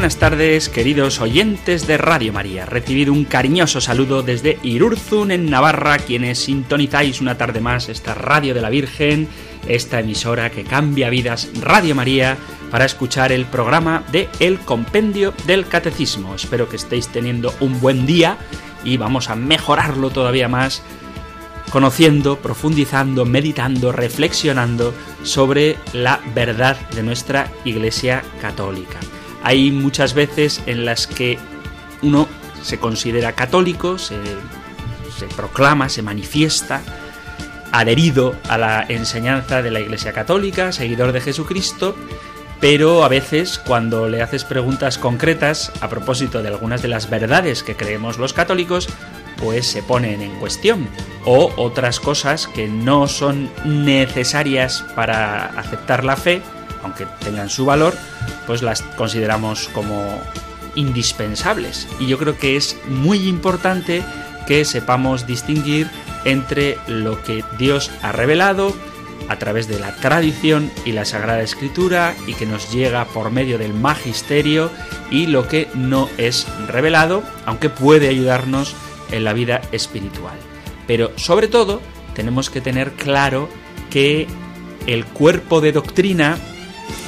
Buenas tardes, queridos oyentes de Radio María. Recibido un cariñoso saludo desde Irurzun, en Navarra, quienes sintonizáis una tarde más esta Radio de la Virgen, esta emisora que cambia vidas, Radio María, para escuchar el programa de El Compendio del Catecismo. Espero que estéis teniendo un buen día y vamos a mejorarlo todavía más conociendo, profundizando, meditando, reflexionando sobre la verdad de nuestra Iglesia Católica. Hay muchas veces en las que uno se considera católico, se, proclama, se manifiesta, adherido a la enseñanza de la Iglesia Católica, seguidor de Jesucristo, pero a veces cuando le haces preguntas concretas a propósito de algunas de las verdades que creemos los católicos, pues se ponen en cuestión. O otras cosas que no son necesarias para aceptar la fe, aunque tengan su valor, pues las consideramos como indispensables. Y yo creo que es muy importante que sepamos distinguir entre lo que Dios ha revelado a través de la tradición y la Sagrada Escritura y que nos llega por medio del magisterio y lo que no es revelado, aunque puede ayudarnos en la vida espiritual. Pero sobre todo tenemos que tener claro que el cuerpo de doctrina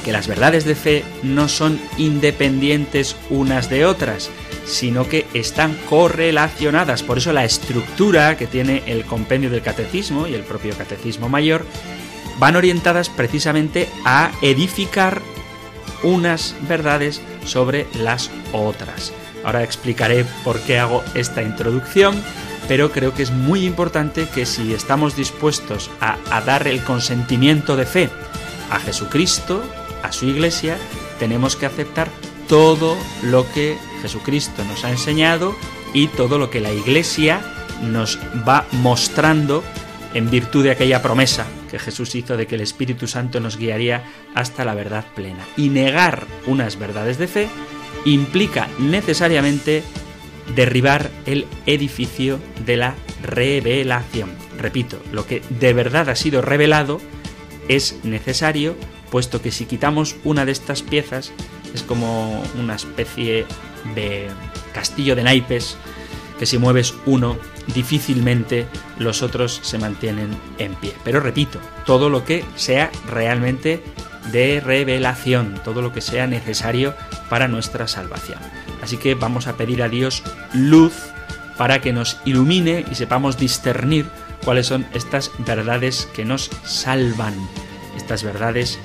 que las verdades de fe no son independientes unas de otras, sino que están correlacionadas. Por eso la estructura que tiene el compendio del catecismo y el propio catecismo mayor van orientadas precisamente a edificar unas verdades sobre las otras. Ahora explicaré por qué hago esta introducción, pero creo que es muy importante que si estamos dispuestos a, dar el consentimiento de fe a Jesucristo, a su iglesia, tenemos que aceptar todo lo que Jesucristo nos ha enseñado y todo lo que la iglesia nos va mostrando en virtud de aquella promesa que Jesús hizo de que el Espíritu Santo nos guiaría hasta la verdad plena. Y negar unas verdades de fe implica necesariamente derribar el edificio de la revelación. Repito, lo que de verdad ha sido revelado es necesario puesto que si quitamos una de estas piezas es como una especie de castillo de naipes que si mueves uno difícilmente los otros se mantienen en pie. Pero repito, todo lo que sea realmente de revelación, todo lo que sea necesario para nuestra salvación. Así que vamos a pedir a Dios luz para que nos ilumine y sepamos discernir cuáles son estas verdades que nos salvan, estas verdades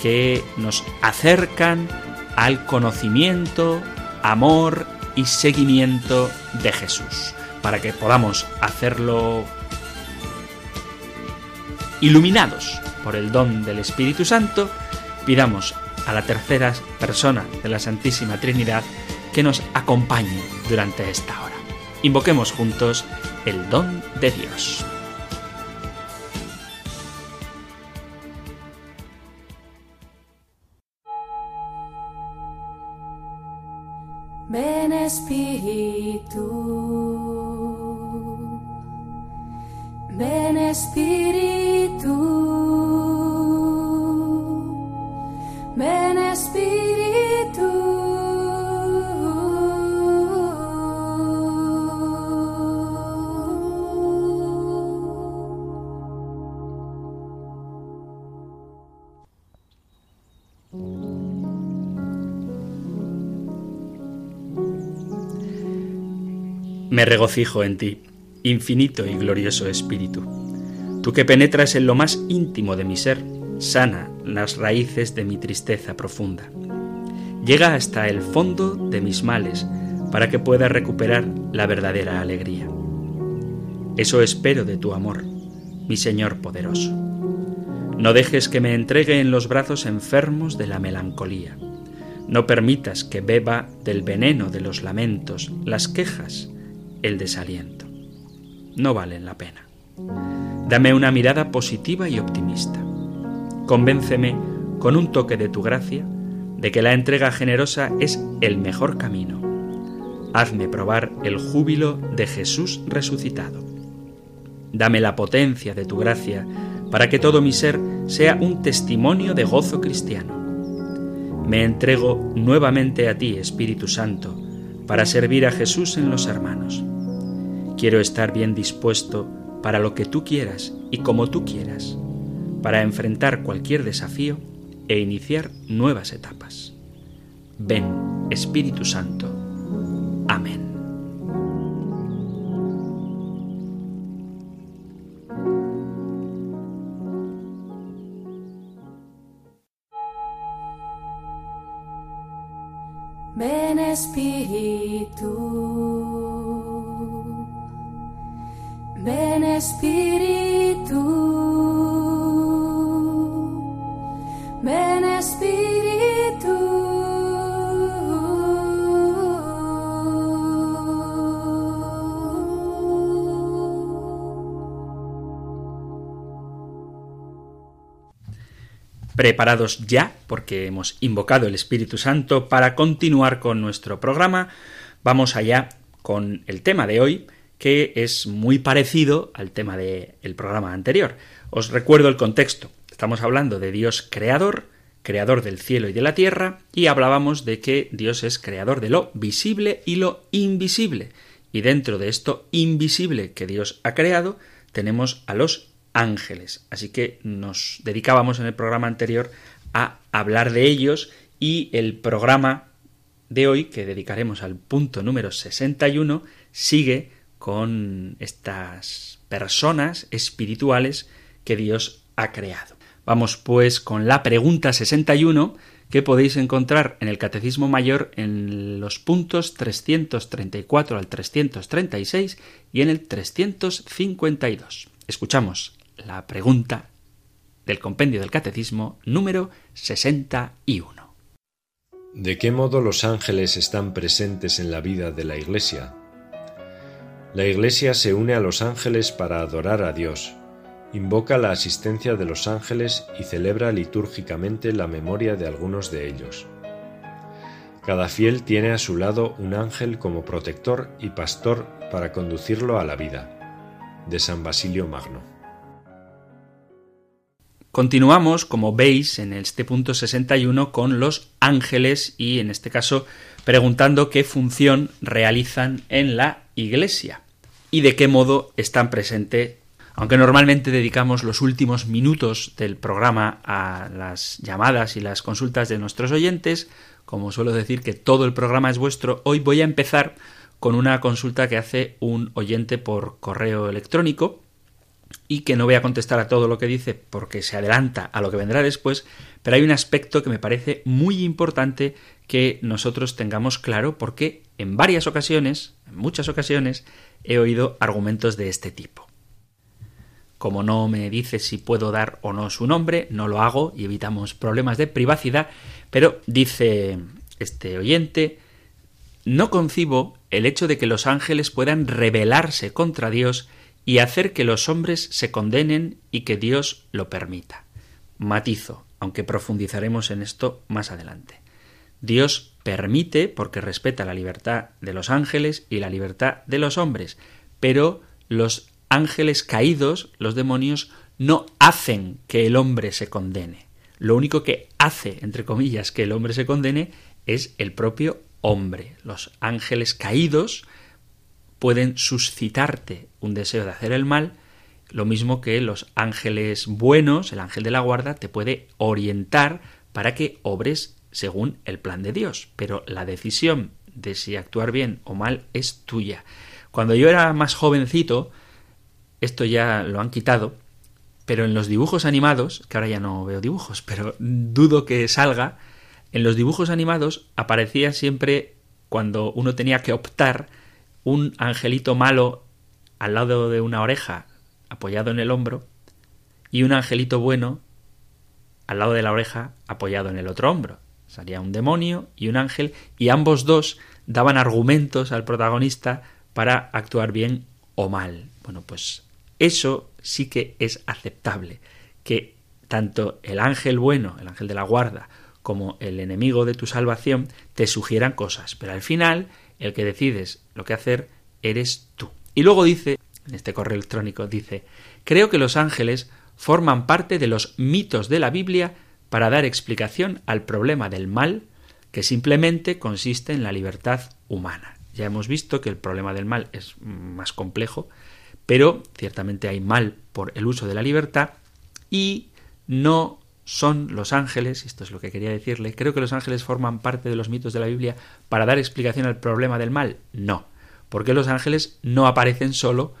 que nos acercan al conocimiento, amor y seguimiento de Jesús. Para que podamos hacerlo iluminados por el don del Espíritu Santo, pidamos a la tercera persona de la Santísima Trinidad que nos acompañe durante esta hora. Invoquemos juntos el don de Dios. Me regocijo en ti, infinito y glorioso Espíritu. Tú que penetras en lo más íntimo de mi ser, sana las raíces de mi tristeza profunda. Llega hasta el fondo de mis males para que pueda recuperar la verdadera alegría. Eso espero de tu amor, mi Señor poderoso. No dejes que me entregue en los brazos enfermos de la melancolía. No permitas que beba del veneno de los lamentos, las quejas el desaliento. No valen la pena. Dame una mirada positiva y optimista. Convénceme con un toque de tu gracia de que la entrega generosa es el mejor camino. Hazme probar el júbilo de Jesús resucitado. Dame la potencia de tu gracia para que todo mi ser sea un testimonio de gozo cristiano. Me entrego nuevamente a ti, Espíritu Santo, para servir a Jesús en los hermanos. Quiero estar bien dispuesto para lo que tú quieras y como tú quieras, para enfrentar cualquier desafío e iniciar nuevas etapas. Ven, Espíritu Santo. Amén. Ven Espíritu, preparados ya, porque hemos invocado el Espíritu Santo para continuar con nuestro programa. Vamos allá con el tema de hoy, que es muy parecido al tema del programa anterior. Os recuerdo el contexto. Estamos hablando de Dios creador, creador del cielo y de la tierra, y hablábamos de que Dios es creador de lo visible y lo invisible. Y dentro de esto invisible que Dios ha creado, tenemos a los ángeles. Así que nos dedicábamos en el programa anterior a hablar de ellos y el programa de hoy, que dedicaremos al punto número 61, sigue con estas personas espirituales que Dios ha creado. Vamos pues con la pregunta 61 que podéis encontrar en el Catecismo Mayor en los puntos 334 al 336 y en el 352. Escuchamos la pregunta del compendio del catecismo número 61. ¿De qué modo los ángeles están presentes en la vida de la Iglesia? La Iglesia se une a los ángeles para adorar a Dios, invoca la asistencia de los ángeles y celebra litúrgicamente la memoria de algunos de ellos. Cada fiel tiene a su lado un ángel como protector y pastor para conducirlo a la vida. De San Basilio Magno. Continuamos, como veis, en este punto 61 con los ángeles y, en este caso, preguntando qué función realizan en la Iglesia y de qué modo están presentes. Aunque normalmente dedicamos los últimos minutos del programa a las llamadas y las consultas de nuestros oyentes, como suelo decir que todo el programa es vuestro, hoy voy a empezar con una consulta que hace un oyente por correo electrónico y que no voy a contestar a todo lo que dice porque se adelanta a lo que vendrá después, pero hay un aspecto que me parece muy importante que nosotros tengamos claro porque en varias ocasiones, en muchas ocasiones, he oído argumentos de este tipo. Como no me dice si puedo dar o no su nombre, no lo hago y evitamos problemas de privacidad, pero dice este oyente, no concibo el hecho de que los ángeles puedan rebelarse contra Dios y hacer que los hombres se condenen y que Dios lo permita. Matizo, aunque profundizaremos en esto más adelante. Dios permite porque respeta la libertad de los ángeles y la libertad de los hombres, pero los ángeles caídos, los demonios, no hacen que el hombre se condene. Lo único que hace, entre comillas, que el hombre se condene es el propio hombre. Los ángeles caídos pueden suscitarte un deseo de hacer el mal, lo mismo que los ángeles buenos, el ángel de la guarda, te puede orientar para que obres según el plan de Dios. Pero la decisión de si actuar bien o mal es tuya. Cuando yo era más jovencito, esto ya lo han quitado, pero en los dibujos animados, que ahora ya no veo dibujos, pero dudo que salga, en los dibujos animados aparecía siempre cuando uno tenía que optar un angelito malo al lado de una oreja apoyado en el hombro y un angelito bueno al lado de la oreja apoyado en el otro hombro. Salía un demonio y un ángel y ambos dos daban argumentos al protagonista para actuar bien o mal. Bueno, pues eso sí que es aceptable, que tanto el ángel bueno, el ángel de la guarda, como el enemigo de tu salvación te sugieran cosas, pero al final el que decides lo que hacer eres tú. Y luego dice, en este correo electrónico, dice, creo que los ángeles forman parte de los mitos de la Biblia para dar explicación al problema del mal, que simplemente consiste en la libertad humana. Ya hemos visto que el problema del mal es más complejo, pero ciertamente hay mal por el uso de la libertad y no son los ángeles, esto es lo que quería decirle, creo que los ángeles forman parte de los mitos de la Biblia para dar explicación al problema del mal. No, porque los ángeles no aparecen solo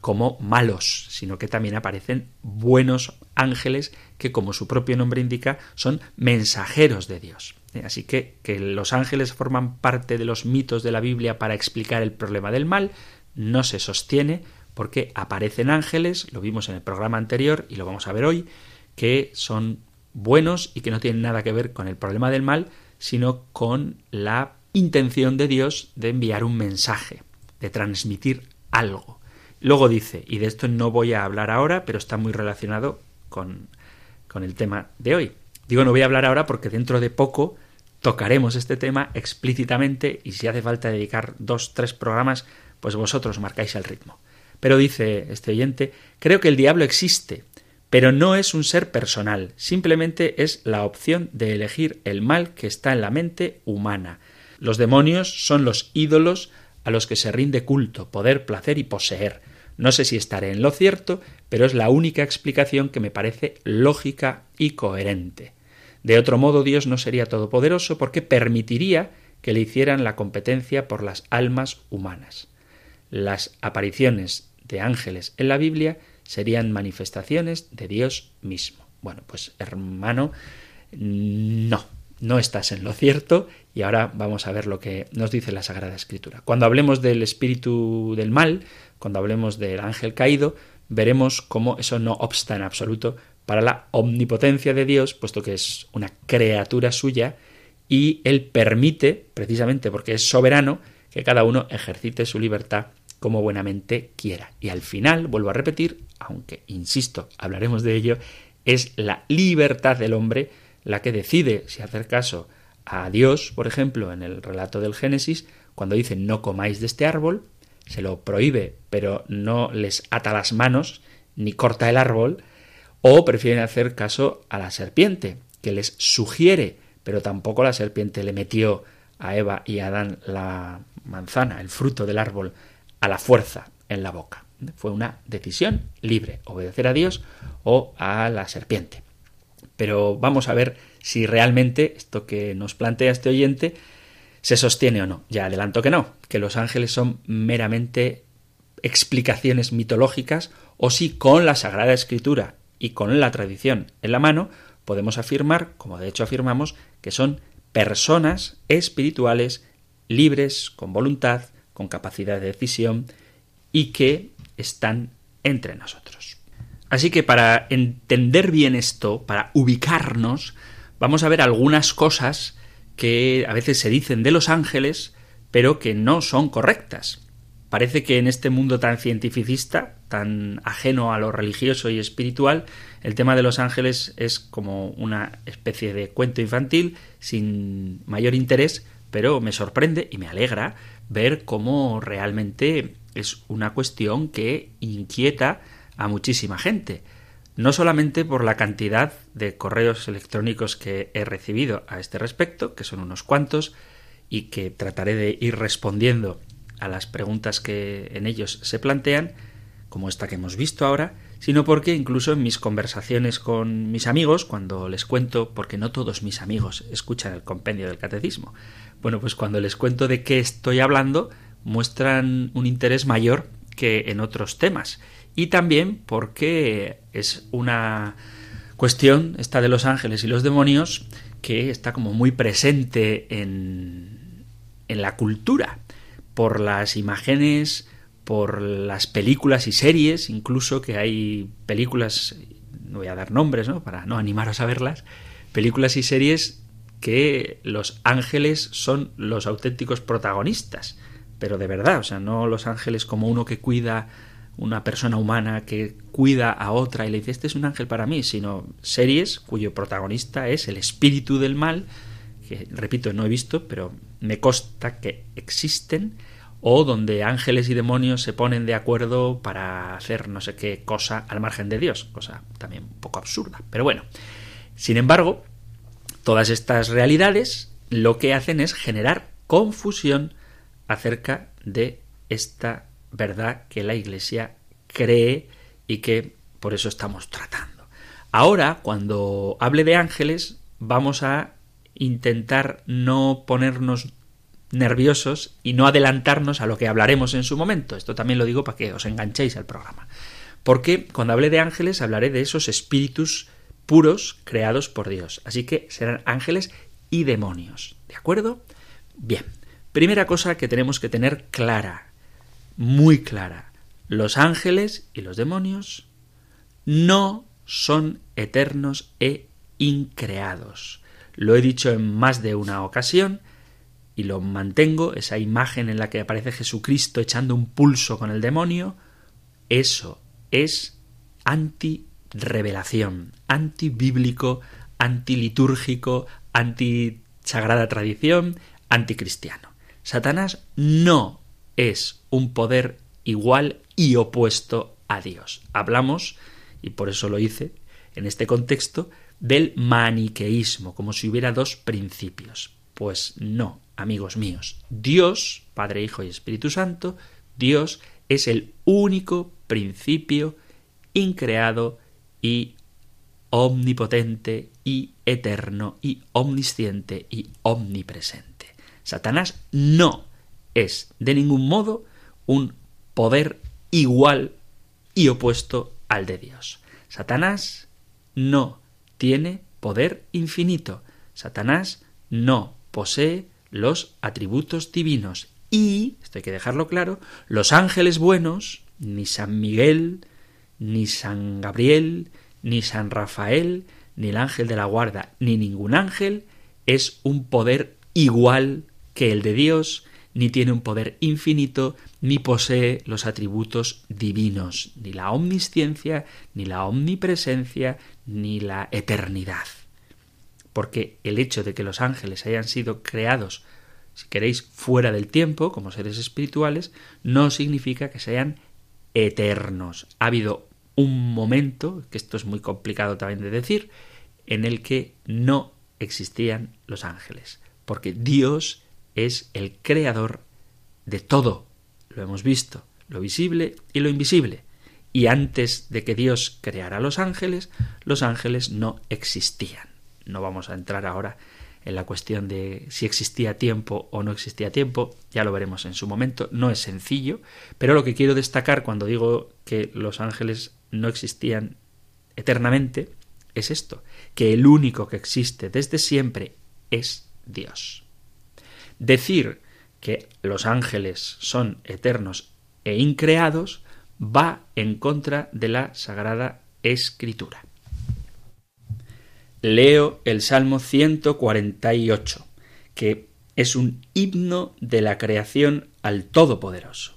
como malos, sino que también aparecen buenos ángeles que, como su propio nombre indica, son mensajeros de Dios. Eh, así que que los ángeles forman parte de los mitos de la Biblia para explicar el problema del mal no se sostiene porque aparecen ángeles, lo vimos en el programa anterior y lo vamos a ver hoy, que son buenos y que no tienen nada que ver con el problema del mal, sino con la intención de Dios de enviar un mensaje, de transmitir algo. Luego dice, y de esto no voy a hablar ahora, pero está muy relacionado con, con el tema de hoy. Digo, no voy a hablar ahora porque dentro de poco tocaremos este tema explícitamente y si hace falta dedicar dos, tres programas, pues vosotros marcáis el ritmo. Pero dice este oyente, creo que el diablo existe, pero no es un ser personal, simplemente es la opción de elegir el mal que está en la mente humana. Los demonios son los ídolos a los que se rinde culto, poder, placer y poseer. No sé si estaré en lo cierto, pero es la única explicación que me parece lógica y coherente. De otro modo, Dios no sería todopoderoso porque permitiría que le hicieran la competencia por las almas humanas. Las apariciones de ángeles en la Biblia serían manifestaciones de Dios mismo. Bueno, pues hermano, no, no estás en lo cierto y ahora vamos a ver lo que nos dice la Sagrada Escritura. Cuando hablemos del espíritu del mal, cuando hablemos del ángel caído, veremos cómo eso no obsta en absoluto para la omnipotencia de Dios, puesto que es una criatura suya y él permite, precisamente porque es soberano, que cada uno ejercite su libertad como buenamente quiera. Y al final, vuelvo a repetir, aunque insisto, hablaremos de ello, es la libertad del hombre la que decide si hacer caso a Dios, por ejemplo, en el relato del Génesis, cuando dice no comáis de este árbol, se lo prohíbe, pero no les ata las manos ni corta el árbol, o prefieren hacer caso a la serpiente, que les sugiere, pero tampoco la serpiente le metió a Eva y a Adán la manzana, el fruto del árbol, a la fuerza en la boca. Fue una decisión libre, obedecer a Dios o a la serpiente. Pero vamos a ver si realmente esto que nos plantea este oyente se sostiene o no. Ya adelanto que no, que los ángeles son meramente explicaciones mitológicas o si con la Sagrada Escritura y con la tradición en la mano podemos afirmar, como de hecho afirmamos, que son personas espirituales libres, con voluntad, con capacidad de decisión y que están entre nosotros. Así que para entender bien esto, para ubicarnos, vamos a ver algunas cosas que a veces se dicen de los ángeles, pero que no son correctas. Parece que en este mundo tan cientificista, tan ajeno a lo religioso y espiritual, el tema de los ángeles es como una especie de cuento infantil sin mayor interés, pero me sorprende y me alegra ver cómo realmente es una cuestión que inquieta a muchísima gente. No solamente por la cantidad de correos electrónicos que he recibido a este respecto, que son unos cuantos, y que trataré de ir respondiendo a las preguntas que en ellos se plantean, como esta que hemos visto ahora, sino porque incluso en mis conversaciones con mis amigos, cuando les cuento, porque no todos mis amigos escuchan el compendio del catecismo, bueno, pues cuando les cuento de qué estoy hablando, muestran un interés mayor que en otros temas. Y también porque es una cuestión, esta de los ángeles y los demonios, que está como muy presente en, en la cultura, por las imágenes, por las películas y series, incluso que hay películas, no voy a dar nombres, ¿no? Para no animaros a verlas, películas y series que los ángeles son los auténticos protagonistas, pero de verdad, o sea, no los ángeles como uno que cuida una persona humana que cuida a otra y le dice este es un ángel para mí, sino series cuyo protagonista es el espíritu del mal, que repito, no he visto, pero me consta que existen, o donde ángeles y demonios se ponen de acuerdo para hacer no sé qué cosa al margen de Dios, cosa también un poco absurda. Pero bueno, sin embargo, todas estas realidades lo que hacen es generar confusión acerca de esta verdad que la Iglesia cree y que por eso estamos tratando. Ahora, cuando hable de ángeles, vamos a intentar no ponernos nerviosos y no adelantarnos a lo que hablaremos en su momento. Esto también lo digo para que os enganchéis al programa. Porque cuando hable de ángeles hablaré de esos espíritus puros creados por Dios. Así que serán ángeles y demonios. ¿De acuerdo? Bien. Primera cosa que tenemos que tener clara, muy clara. Los ángeles y los demonios no son eternos e increados. Lo he dicho en más de una ocasión y lo mantengo, esa imagen en la que aparece Jesucristo echando un pulso con el demonio, eso es anti-revelación, anti-bíblico, anti-litúrgico, anti-sagrada tradición, anticristiano. Satanás no es un poder igual y opuesto a Dios. Hablamos, y por eso lo hice en este contexto, del maniqueísmo, como si hubiera dos principios. Pues no, amigos míos. Dios, Padre, Hijo y Espíritu Santo, Dios es el único principio increado y omnipotente y eterno y omnisciente y omnipresente. Satanás no es de ningún modo un poder igual y opuesto al de Dios. Satanás no tiene poder infinito. Satanás no posee los atributos divinos. Y, esto hay que dejarlo claro, los ángeles buenos, ni San Miguel, ni San Gabriel, ni San Rafael, ni el ángel de la guarda, ni ningún ángel es un poder igual que el de Dios, ni tiene un poder infinito, ni posee los atributos divinos, ni la omnisciencia, ni la omnipresencia, ni la eternidad. Porque el hecho de que los ángeles hayan sido creados, si queréis, fuera del tiempo, como seres espirituales, no significa que sean eternos. Ha habido un momento, que esto es muy complicado también de decir, en el que no existían los ángeles, porque Dios es el creador de todo. Lo hemos visto, lo visible y lo invisible. Y antes de que Dios creara los ángeles, los ángeles no existían. No vamos a entrar ahora en la cuestión de si existía tiempo o no existía tiempo, ya lo veremos en su momento, no es sencillo, pero lo que quiero destacar cuando digo que los ángeles no existían eternamente es esto, que el único que existe desde siempre es Dios. Decir que los ángeles son eternos e increados va en contra de la Sagrada Escritura. Leo el Salmo 148, que es un himno de la creación al Todopoderoso.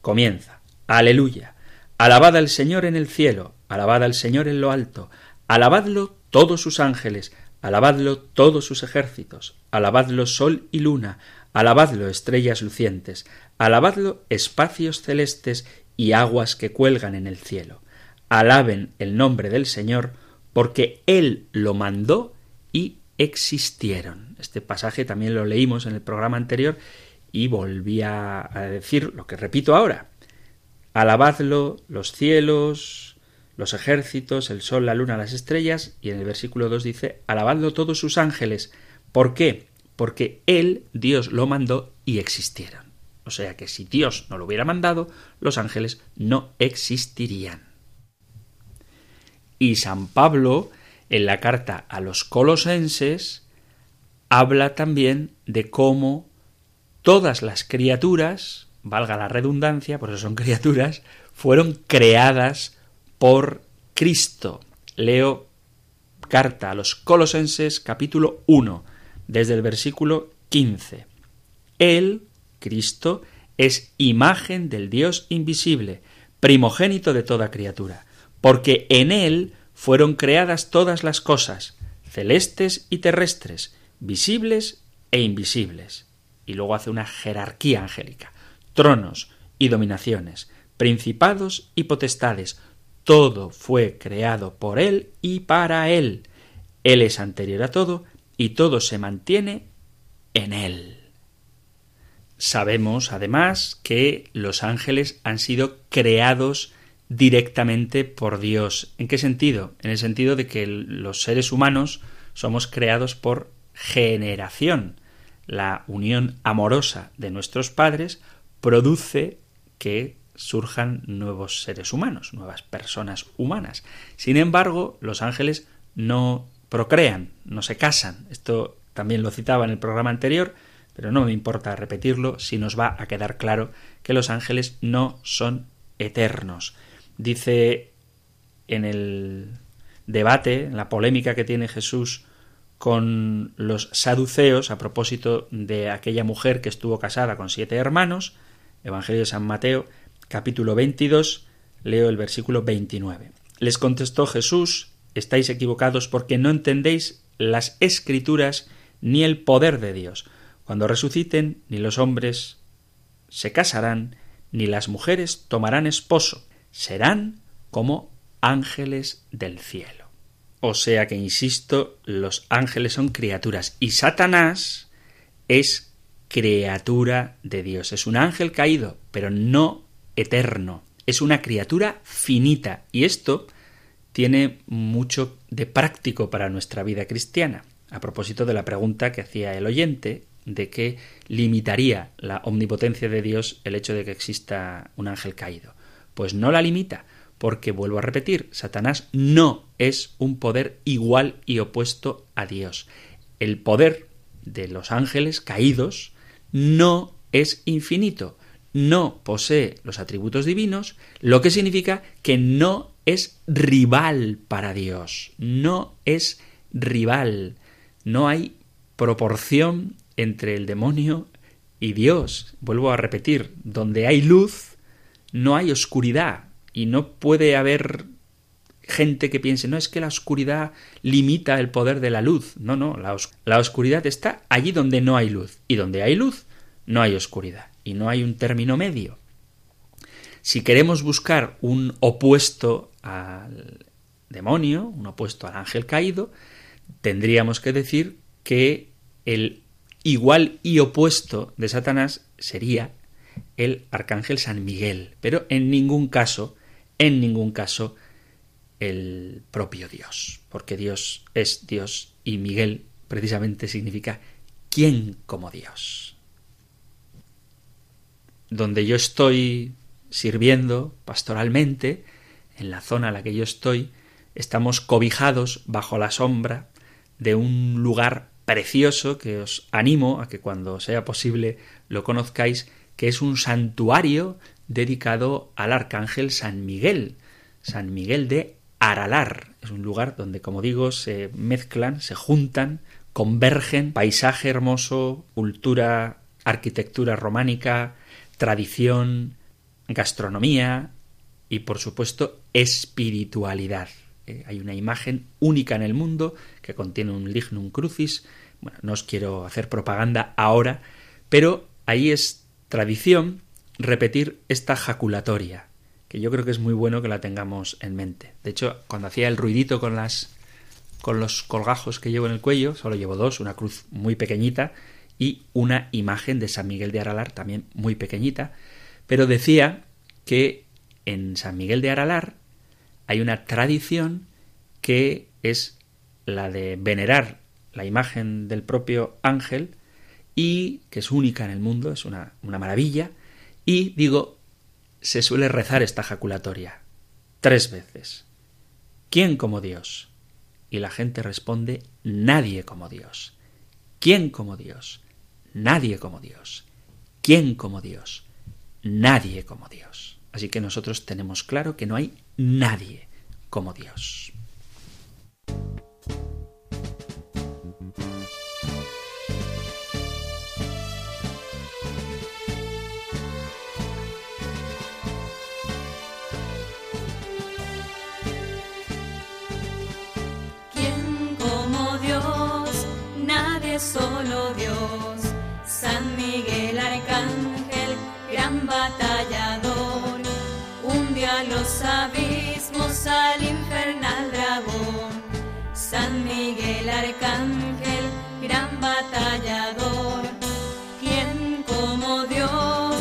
Comienza. Aleluya. Alabad al Señor en el cielo, alabad al Señor en lo alto, alabadlo todos sus ángeles, alabadlo todos sus ejércitos, alabadlo sol y luna, alabadlo estrellas lucientes, alabadlo espacios celestes y aguas que cuelgan en el cielo. Alaben el nombre del Señor, porque Él lo mandó y existieron. Este pasaje también lo leímos en el programa anterior y volví a decir lo que repito ahora. Alabadlo los cielos, los ejércitos, el sol, la luna, las estrellas, y en el versículo 2 dice, alabadlo todos sus ángeles. ¿Por qué? Porque Él, Dios, lo mandó y existieron. O sea que si Dios no lo hubiera mandado, los ángeles no existirían. Y San Pablo, en la carta a los colosenses, habla también de cómo todas las criaturas, valga la redundancia, por eso son criaturas, fueron creadas por Cristo. Leo carta a los Colosenses capítulo 1, desde el versículo 15. Él, Cristo, es imagen del Dios invisible, primogénito de toda criatura, porque en él fueron creadas todas las cosas, celestes y terrestres, visibles e invisibles. Y luego hace una jerarquía angélica, tronos y dominaciones, principados y potestades, todo fue creado por Él y para Él. Él es anterior a todo y todo se mantiene en Él. Sabemos, además, que los ángeles han sido creados directamente por Dios. ¿En qué sentido? En el sentido de que los seres humanos somos creados por generación. La unión amorosa de nuestros padres produce que surjan nuevos seres humanos, nuevas personas humanas. Sin embargo, los ángeles no procrean, no se casan. Esto también lo citaba en el programa anterior, pero no me importa repetirlo si nos va a quedar claro que los ángeles no son eternos. Dice en el debate, en la polémica que tiene Jesús con los saduceos a propósito de aquella mujer que estuvo casada con siete hermanos, Evangelio de San Mateo, capítulo 22, leo el versículo 29. Les contestó Jesús, estáis equivocados porque no entendéis las escrituras ni el poder de Dios. Cuando resuciten, ni los hombres se casarán, ni las mujeres tomarán esposo, serán como ángeles del cielo. O sea que, insisto, los ángeles son criaturas y Satanás es criatura de Dios. Es un ángel caído, pero no eterno, es una criatura finita y esto tiene mucho de práctico para nuestra vida cristiana. A propósito de la pregunta que hacía el oyente de que limitaría la omnipotencia de Dios el hecho de que exista un ángel caído. Pues no la limita, porque vuelvo a repetir, Satanás no es un poder igual y opuesto a Dios. El poder de los ángeles caídos no es infinito, no posee los atributos divinos, lo que significa que no es rival para Dios, no es rival, no hay proporción entre el demonio y Dios. Vuelvo a repetir, donde hay luz, no hay oscuridad, y no puede haber gente que piense, no es que la oscuridad limita el poder de la luz. No, no, la, oscuridad está allí donde no hay luz, y donde hay luz, no hay oscuridad y no hay un término medio. Si queremos buscar un opuesto al demonio, un opuesto al ángel caído, tendríamos que decir que el igual y opuesto de Satanás sería el arcángel San Miguel, pero en ningún caso, en ningún caso, el propio Dios, porque Dios es Dios y Miguel precisamente significa quién como Dios donde yo estoy sirviendo pastoralmente, en la zona en la que yo estoy, estamos cobijados bajo la sombra de un lugar precioso que os animo a que cuando sea posible lo conozcáis, que es un santuario dedicado al arcángel San Miguel, San Miguel de Aralar. Es un lugar donde, como digo, se mezclan, se juntan, convergen paisaje hermoso, cultura, arquitectura románica, tradición, gastronomía y, por supuesto, espiritualidad. Eh, hay una imagen única en el mundo que contiene un lignum crucis. Bueno, no os quiero hacer propaganda ahora, pero ahí es tradición repetir esta jaculatoria, que yo creo que es muy bueno que la tengamos en mente. De hecho, cuando hacía el ruidito con las con los colgajos que llevo en el cuello, solo llevo dos, una cruz muy pequeñita, y una imagen de San Miguel de Aralar también muy pequeñita, pero decía que en San Miguel de Aralar hay una tradición que es la de venerar la imagen del propio ángel y que es única en el mundo, es una, una maravilla, y digo, se suele rezar esta jaculatoria tres veces. ¿Quién como Dios? Y la gente responde, nadie como Dios. ¿Quién como Dios? Nadie como Dios. ¿Quién como Dios? nadie como Dios. Así que nosotros tenemos claro que no hay nadie como Dios. solo Dios, San Miguel batallador, hundió a los abismos al infernal dragón. San Miguel Arcángel, gran batallador, quien como Dios,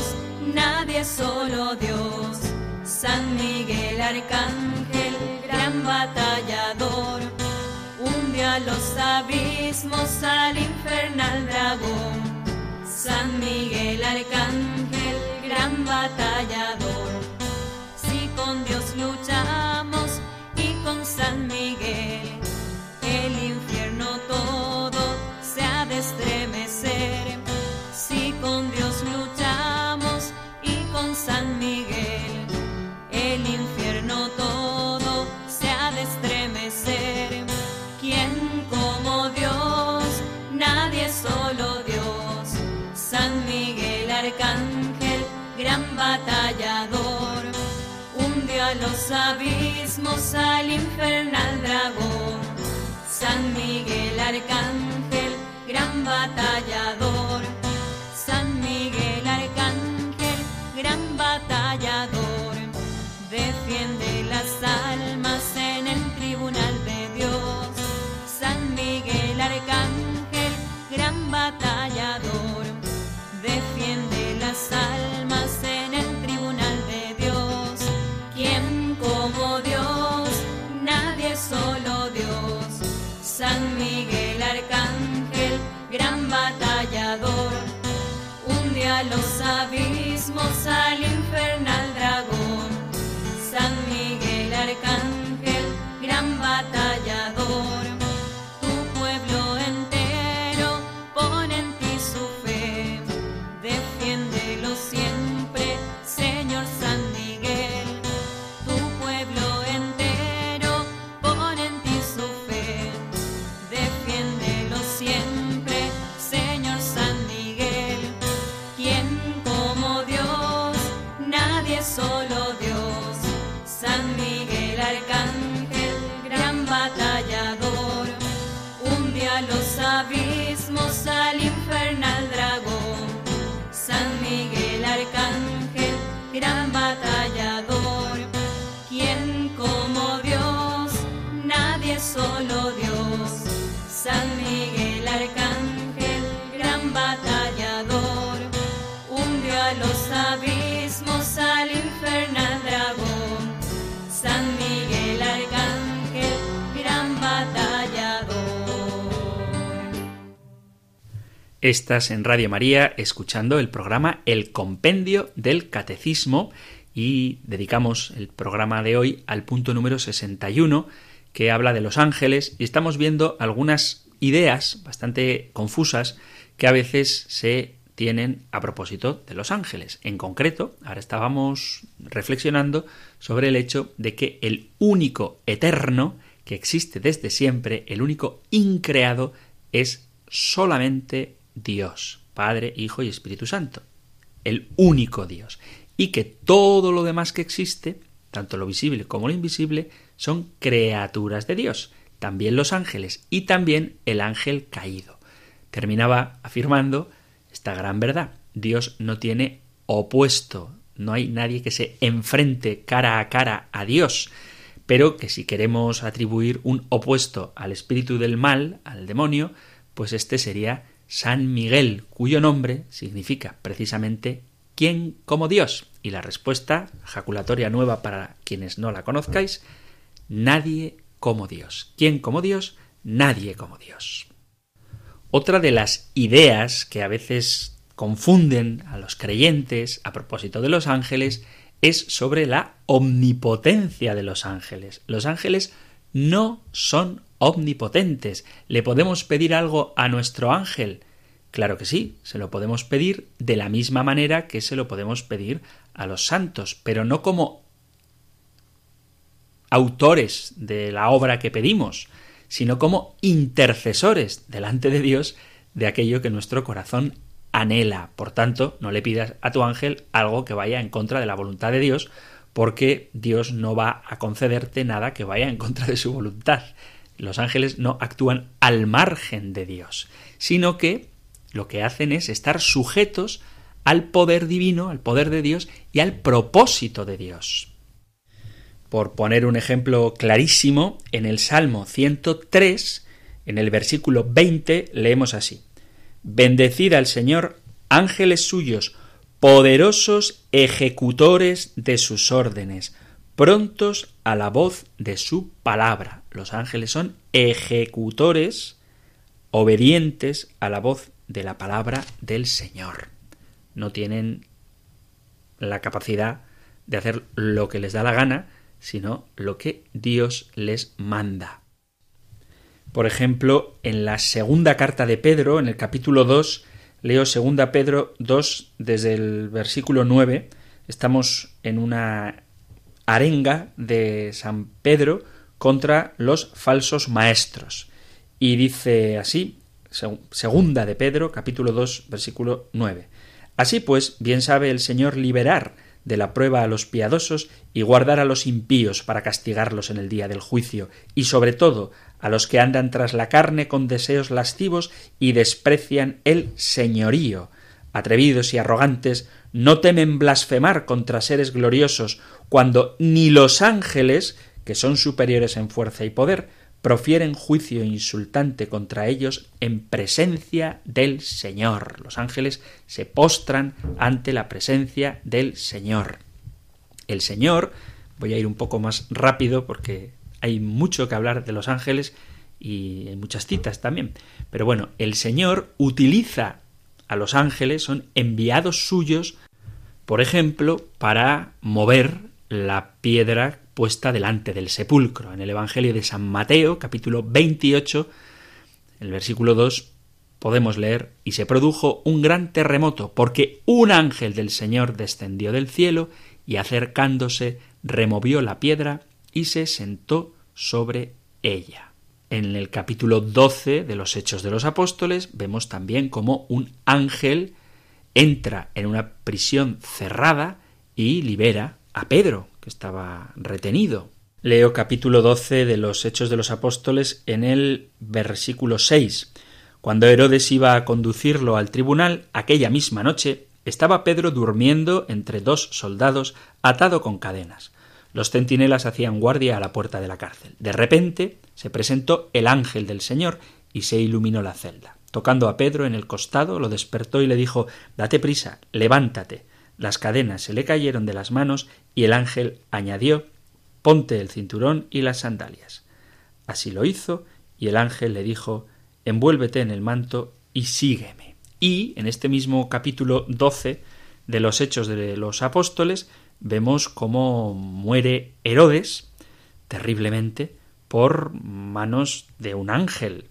nadie, solo Dios. San Miguel Arcángel, gran batallador, hundió a los abismos al infernal dragón. San Miguel Arcángel, gran batallador. Si con Dios luchamos y con San Miguel, el infierno todo se ha de estremecer. Si con Dios luchamos y con San Miguel, batallador, hundió a los abismos al infernal dragón. San Miguel Arcángel, gran batallador. San Miguel Arcángel, gran batallador, defiende las almas en el tribunal de Dios. San Miguel Arcángel, gran batallador, defiende las almas batallador, hunde a los abismos al infernal dragón. Estás en Radio María escuchando el programa El Compendio del Catecismo y dedicamos el programa de hoy al punto número 61 que habla de los ángeles y estamos viendo algunas ideas bastante confusas que a veces se tienen a propósito de los ángeles. En concreto, ahora estábamos reflexionando sobre el hecho de que el único eterno que existe desde siempre, el único increado, es solamente Dios, Padre, Hijo y Espíritu Santo. El único Dios. Y que todo lo demás que existe, tanto lo visible como lo invisible, son criaturas de Dios. También los ángeles y también el ángel caído. Terminaba afirmando esta gran verdad. Dios no tiene opuesto, no hay nadie que se enfrente cara a cara a Dios, pero que si queremos atribuir un opuesto al espíritu del mal, al demonio, pues este sería San Miguel, cuyo nombre significa precisamente ¿quién como Dios? Y la respuesta, jaculatoria nueva para quienes no la conozcáis, nadie como Dios. ¿Quién como Dios? Nadie como Dios. Otra de las ideas que a veces confunden a los creyentes a propósito de los ángeles es sobre la omnipotencia de los ángeles. Los ángeles no son omnipotentes. ¿Le podemos pedir algo a nuestro ángel? Claro que sí, se lo podemos pedir de la misma manera que se lo podemos pedir a los santos, pero no como autores de la obra que pedimos, sino como intercesores delante de Dios de aquello que nuestro corazón anhela. Por tanto, no le pidas a tu ángel algo que vaya en contra de la voluntad de Dios, porque Dios no va a concederte nada que vaya en contra de su voluntad. Los ángeles no actúan al margen de Dios, sino que lo que hacen es estar sujetos al poder divino, al poder de Dios y al propósito de Dios. Por poner un ejemplo clarísimo, en el Salmo 103, en el versículo 20, leemos así: Bendecid al Señor, ángeles suyos, poderosos ejecutores de sus órdenes, prontos a la voz de su palabra. Los ángeles son ejecutores, obedientes a la voz de la palabra del Señor. No tienen la capacidad de hacer lo que les da la gana, sino lo que Dios les manda. Por ejemplo, en la segunda carta de Pedro, en el capítulo 2, leo segunda Pedro 2 desde el versículo 9, estamos en una arenga de San Pedro contra los falsos maestros. Y dice así, segunda de Pedro, capítulo 2, versículo 9. Así pues, bien sabe el Señor liberar de la prueba a los piadosos y guardar a los impíos para castigarlos en el día del juicio, y sobre todo a los que andan tras la carne con deseos lascivos y desprecian el señorío. Atrevidos y arrogantes, no temen blasfemar contra seres gloriosos, cuando ni los ángeles, que son superiores en fuerza y poder, profieren juicio insultante contra ellos en presencia del Señor. Los ángeles se postran ante la presencia del Señor. El Señor, voy a ir un poco más rápido porque hay mucho que hablar de los ángeles y hay muchas citas también. Pero bueno, el Señor utiliza a los ángeles, son enviados suyos, por ejemplo, para mover la piedra puesta delante del sepulcro. En el Evangelio de San Mateo, capítulo 28, el versículo 2, podemos leer, y se produjo un gran terremoto, porque un ángel del Señor descendió del cielo y acercándose removió la piedra y se sentó sobre ella. En el capítulo 12 de los Hechos de los Apóstoles vemos también cómo un ángel entra en una prisión cerrada y libera a Pedro, que estaba retenido. Leo capítulo 12 de los Hechos de los Apóstoles en el versículo 6. Cuando Herodes iba a conducirlo al tribunal, aquella misma noche, estaba Pedro durmiendo entre dos soldados atado con cadenas. Los centinelas hacían guardia a la puerta de la cárcel. De repente se presentó el ángel del Señor y se iluminó la celda. Tocando a Pedro en el costado, lo despertó y le dijo Date prisa, levántate. Las cadenas se le cayeron de las manos y el ángel añadió Ponte el cinturón y las sandalias. Así lo hizo y el ángel le dijo Envuélvete en el manto y sígueme. Y en este mismo capítulo 12 de los Hechos de los Apóstoles vemos cómo muere Herodes terriblemente por manos de un ángel.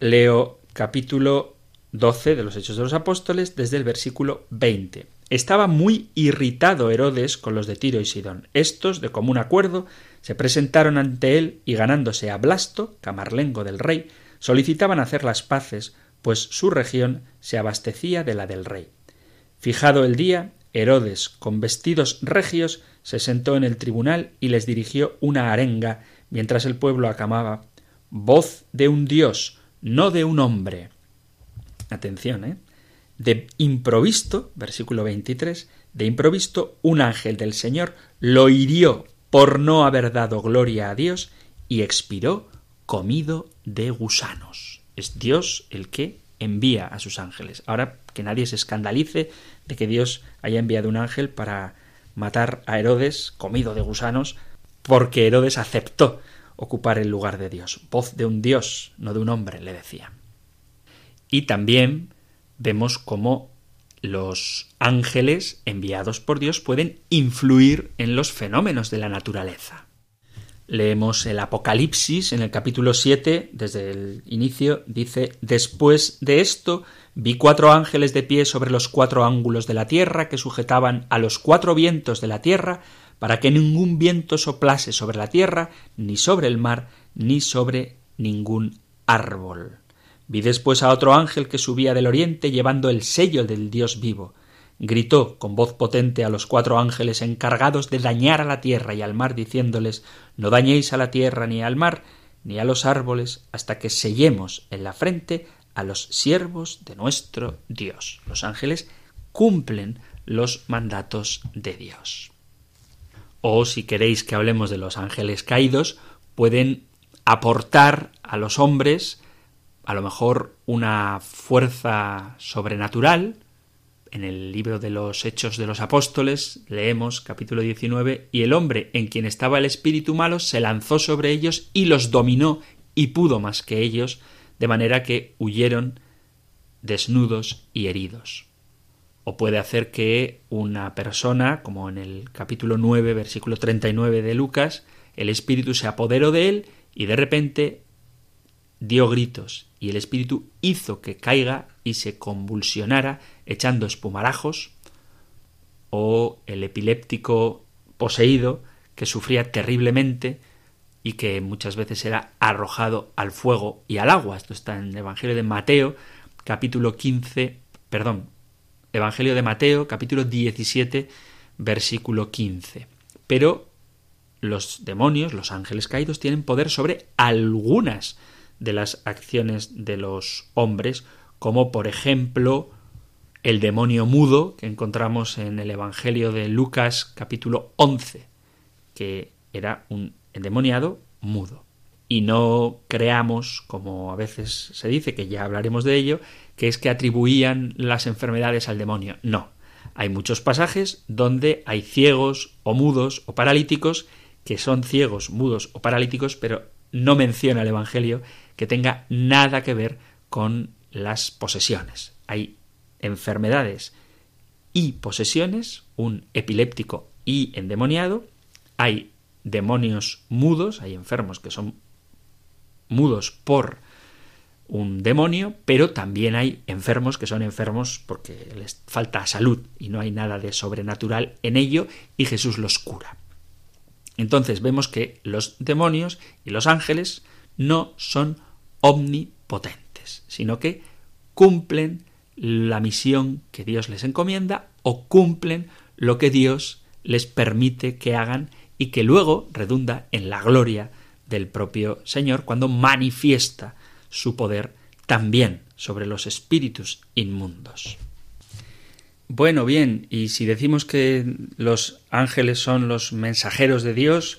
Leo capítulo 12 de los Hechos de los Apóstoles desde el versículo 20. Estaba muy irritado Herodes con los de Tiro y Sidón. Estos, de común acuerdo, se presentaron ante él y ganándose a Blasto, camarlengo del rey, solicitaban hacer las paces, pues su región se abastecía de la del rey. Fijado el día, Herodes, con vestidos regios, se sentó en el tribunal y les dirigió una arenga, mientras el pueblo acamaba Voz de un dios, no de un hombre. Atención, ¿eh? De improvisto, versículo 23, de improvisto un ángel del Señor lo hirió por no haber dado gloria a Dios y expiró comido de gusanos. Es Dios el que envía a sus ángeles. Ahora que nadie se escandalice de que Dios haya enviado un ángel para matar a Herodes comido de gusanos, porque Herodes aceptó ocupar el lugar de Dios. Voz de un Dios, no de un hombre, le decía. Y también vemos cómo los ángeles enviados por Dios pueden influir en los fenómenos de la naturaleza. Leemos el Apocalipsis en el capítulo 7, desde el inicio, dice, Después de esto vi cuatro ángeles de pie sobre los cuatro ángulos de la tierra que sujetaban a los cuatro vientos de la tierra para que ningún viento soplase sobre la tierra, ni sobre el mar, ni sobre ningún árbol. Vi después a otro ángel que subía del oriente llevando el sello del Dios vivo. Gritó con voz potente a los cuatro ángeles encargados de dañar a la tierra y al mar, diciéndoles No dañéis a la tierra ni al mar, ni a los árboles, hasta que sellemos en la frente a los siervos de nuestro Dios. Los ángeles cumplen los mandatos de Dios. O si queréis que hablemos de los ángeles caídos, pueden aportar a los hombres a lo mejor una fuerza sobrenatural. En el libro de los Hechos de los Apóstoles leemos capítulo 19 y el hombre en quien estaba el espíritu malo se lanzó sobre ellos y los dominó y pudo más que ellos, de manera que huyeron desnudos y heridos. O puede hacer que una persona, como en el capítulo 9, versículo 39 de Lucas, el espíritu se apoderó de él y de repente dio gritos y el espíritu hizo que caiga y se convulsionara echando espumarajos, o el epiléptico poseído que sufría terriblemente y que muchas veces era arrojado al fuego y al agua. Esto está en el Evangelio de Mateo, capítulo 15, perdón, Evangelio de Mateo, capítulo 17, versículo 15. Pero los demonios, los ángeles caídos, tienen poder sobre algunas de las acciones de los hombres, como por ejemplo el demonio mudo que encontramos en el Evangelio de Lucas capítulo 11, que era un endemoniado mudo. Y no creamos, como a veces se dice, que ya hablaremos de ello, que es que atribuían las enfermedades al demonio. No. Hay muchos pasajes donde hay ciegos o mudos o paralíticos que son ciegos, mudos o paralíticos, pero no menciona el Evangelio que tenga nada que ver con las posesiones. Hay enfermedades y posesiones, un epiléptico y endemoniado, hay demonios mudos, hay enfermos que son mudos por un demonio, pero también hay enfermos que son enfermos porque les falta salud y no hay nada de sobrenatural en ello y Jesús los cura. Entonces vemos que los demonios y los ángeles no son omnipotentes, sino que cumplen la misión que Dios les encomienda o cumplen lo que Dios les permite que hagan y que luego redunda en la gloria del propio Señor cuando manifiesta su poder también sobre los espíritus inmundos. Bueno, bien, y si decimos que los ángeles son los mensajeros de Dios,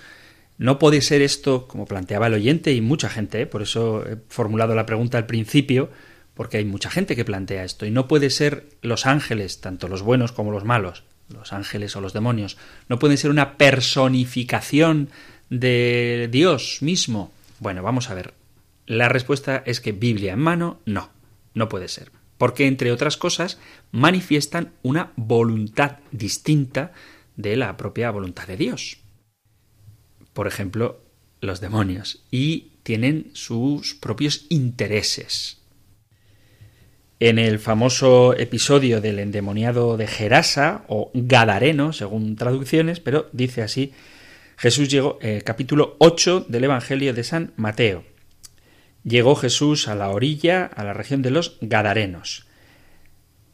no puede ser esto, como planteaba el oyente y mucha gente, ¿eh? por eso he formulado la pregunta al principio, porque hay mucha gente que plantea esto, y no puede ser los ángeles, tanto los buenos como los malos, los ángeles o los demonios, no pueden ser una personificación de Dios mismo. Bueno, vamos a ver. La respuesta es que Biblia en mano, no, no puede ser porque entre otras cosas manifiestan una voluntad distinta de la propia voluntad de Dios. Por ejemplo, los demonios, y tienen sus propios intereses. En el famoso episodio del endemoniado de Gerasa, o Gadareno, según traducciones, pero dice así, Jesús llegó, eh, capítulo 8 del Evangelio de San Mateo. Llegó Jesús a la orilla, a la región de los Gadarenos.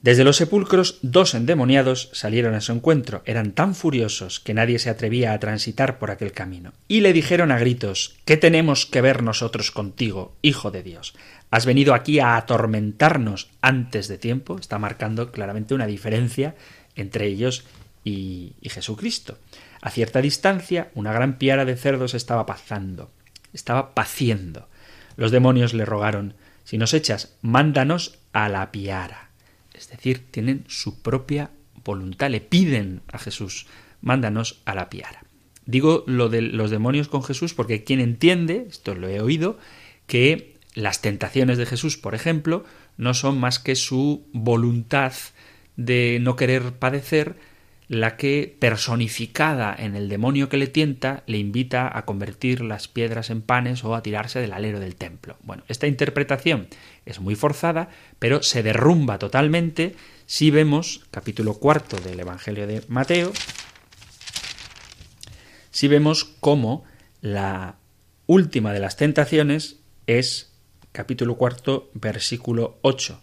Desde los sepulcros dos endemoniados salieron a su encuentro. Eran tan furiosos que nadie se atrevía a transitar por aquel camino. Y le dijeron a gritos ¿Qué tenemos que ver nosotros contigo, Hijo de Dios? ¿Has venido aquí a atormentarnos antes de tiempo? Está marcando claramente una diferencia entre ellos y, y Jesucristo. A cierta distancia, una gran piara de cerdos estaba pazando, estaba paciendo. Los demonios le rogaron Si nos echas, mándanos a la piara. Es decir, tienen su propia voluntad, le piden a Jesús, mándanos a la piara. Digo lo de los demonios con Jesús porque quien entiende, esto lo he oído, que las tentaciones de Jesús, por ejemplo, no son más que su voluntad de no querer padecer, la que, personificada en el demonio que le tienta, le invita a convertir las piedras en panes o a tirarse del alero del templo. Bueno, esta interpretación es muy forzada, pero se derrumba totalmente si vemos, capítulo cuarto del Evangelio de Mateo, si vemos cómo la última de las tentaciones es capítulo cuarto, versículo 8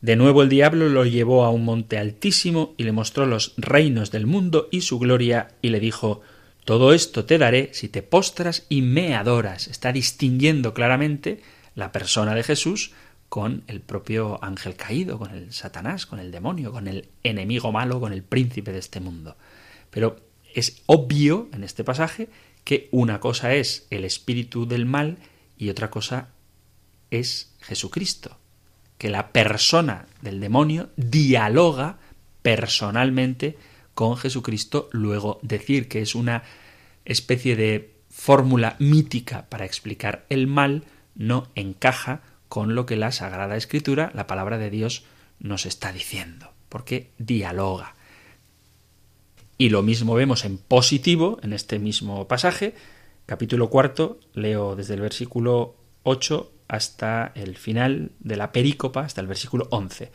de nuevo el diablo lo llevó a un monte altísimo y le mostró los reinos del mundo y su gloria y le dijo Todo esto te daré si te postras y me adoras. Está distinguiendo claramente la persona de Jesús con el propio ángel caído, con el Satanás, con el demonio, con el enemigo malo, con el príncipe de este mundo. Pero es obvio en este pasaje que una cosa es el espíritu del mal y otra cosa es Jesucristo, que la persona del demonio dialoga personalmente con Jesucristo, luego decir que es una especie de fórmula mítica para explicar el mal no encaja con lo que la Sagrada Escritura, la palabra de Dios, nos está diciendo, porque dialoga. Y lo mismo vemos en positivo en este mismo pasaje, capítulo cuarto, leo desde el versículo 8 hasta el final de la perícopa, hasta el versículo 11.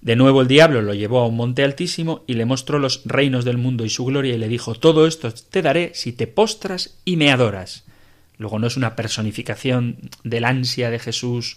De nuevo el diablo lo llevó a un monte altísimo y le mostró los reinos del mundo y su gloria y le dijo Todo esto te daré si te postras y me adoras. Luego no es una personificación del ansia de Jesús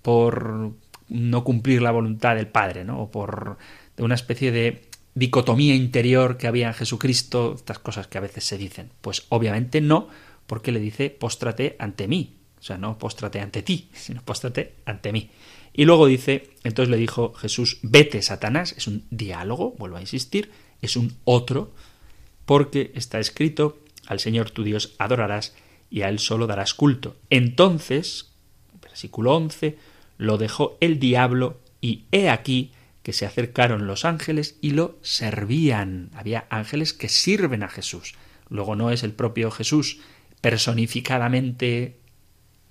por no cumplir la voluntad del Padre, ¿no? o por una especie de dicotomía interior que había en Jesucristo, estas cosas que a veces se dicen. Pues obviamente no, porque le dice póstrate ante mí. O sea, no póstrate ante ti, sino póstrate ante mí. Y luego dice, entonces le dijo Jesús, vete Satanás, es un diálogo, vuelvo a insistir, es un otro, porque está escrito, al Señor tu Dios adorarás y a Él solo darás culto. Entonces, versículo 11, lo dejó el diablo y he aquí que se acercaron los ángeles y lo servían. Había ángeles que sirven a Jesús. Luego no es el propio Jesús personificadamente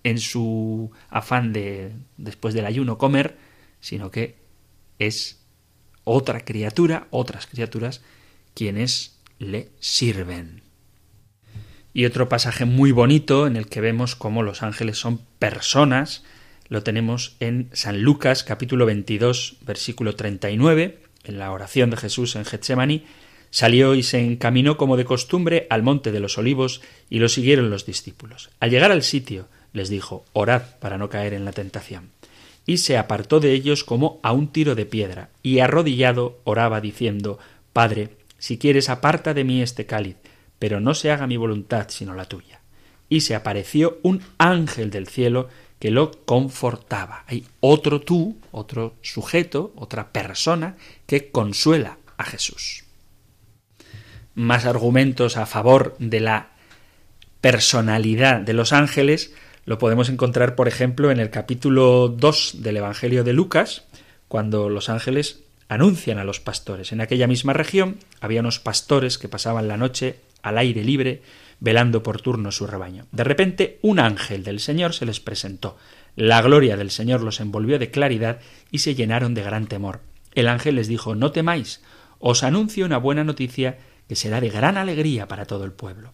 en su afán de después del ayuno comer, sino que es otra criatura, otras criaturas, quienes le sirven. Y otro pasaje muy bonito en el que vemos cómo los ángeles son personas, lo tenemos en San Lucas capítulo 22 versículo 39, en la oración de Jesús en Getsemaní, salió y se encaminó como de costumbre al monte de los olivos y lo siguieron los discípulos. Al llegar al sitio, les dijo, orad para no caer en la tentación. Y se apartó de ellos como a un tiro de piedra, y arrodillado oraba diciendo, Padre, si quieres aparta de mí este cáliz, pero no se haga mi voluntad sino la tuya. Y se apareció un ángel del cielo que lo confortaba. Hay otro tú, otro sujeto, otra persona que consuela a Jesús. Más argumentos a favor de la personalidad de los ángeles lo podemos encontrar, por ejemplo, en el capítulo 2 del Evangelio de Lucas, cuando los ángeles anuncian a los pastores. En aquella misma región había unos pastores que pasaban la noche al aire libre, velando por turno su rebaño. De repente un ángel del Señor se les presentó. La gloria del Señor los envolvió de claridad y se llenaron de gran temor. El ángel les dijo No temáis, os anuncio una buena noticia que será de gran alegría para todo el pueblo.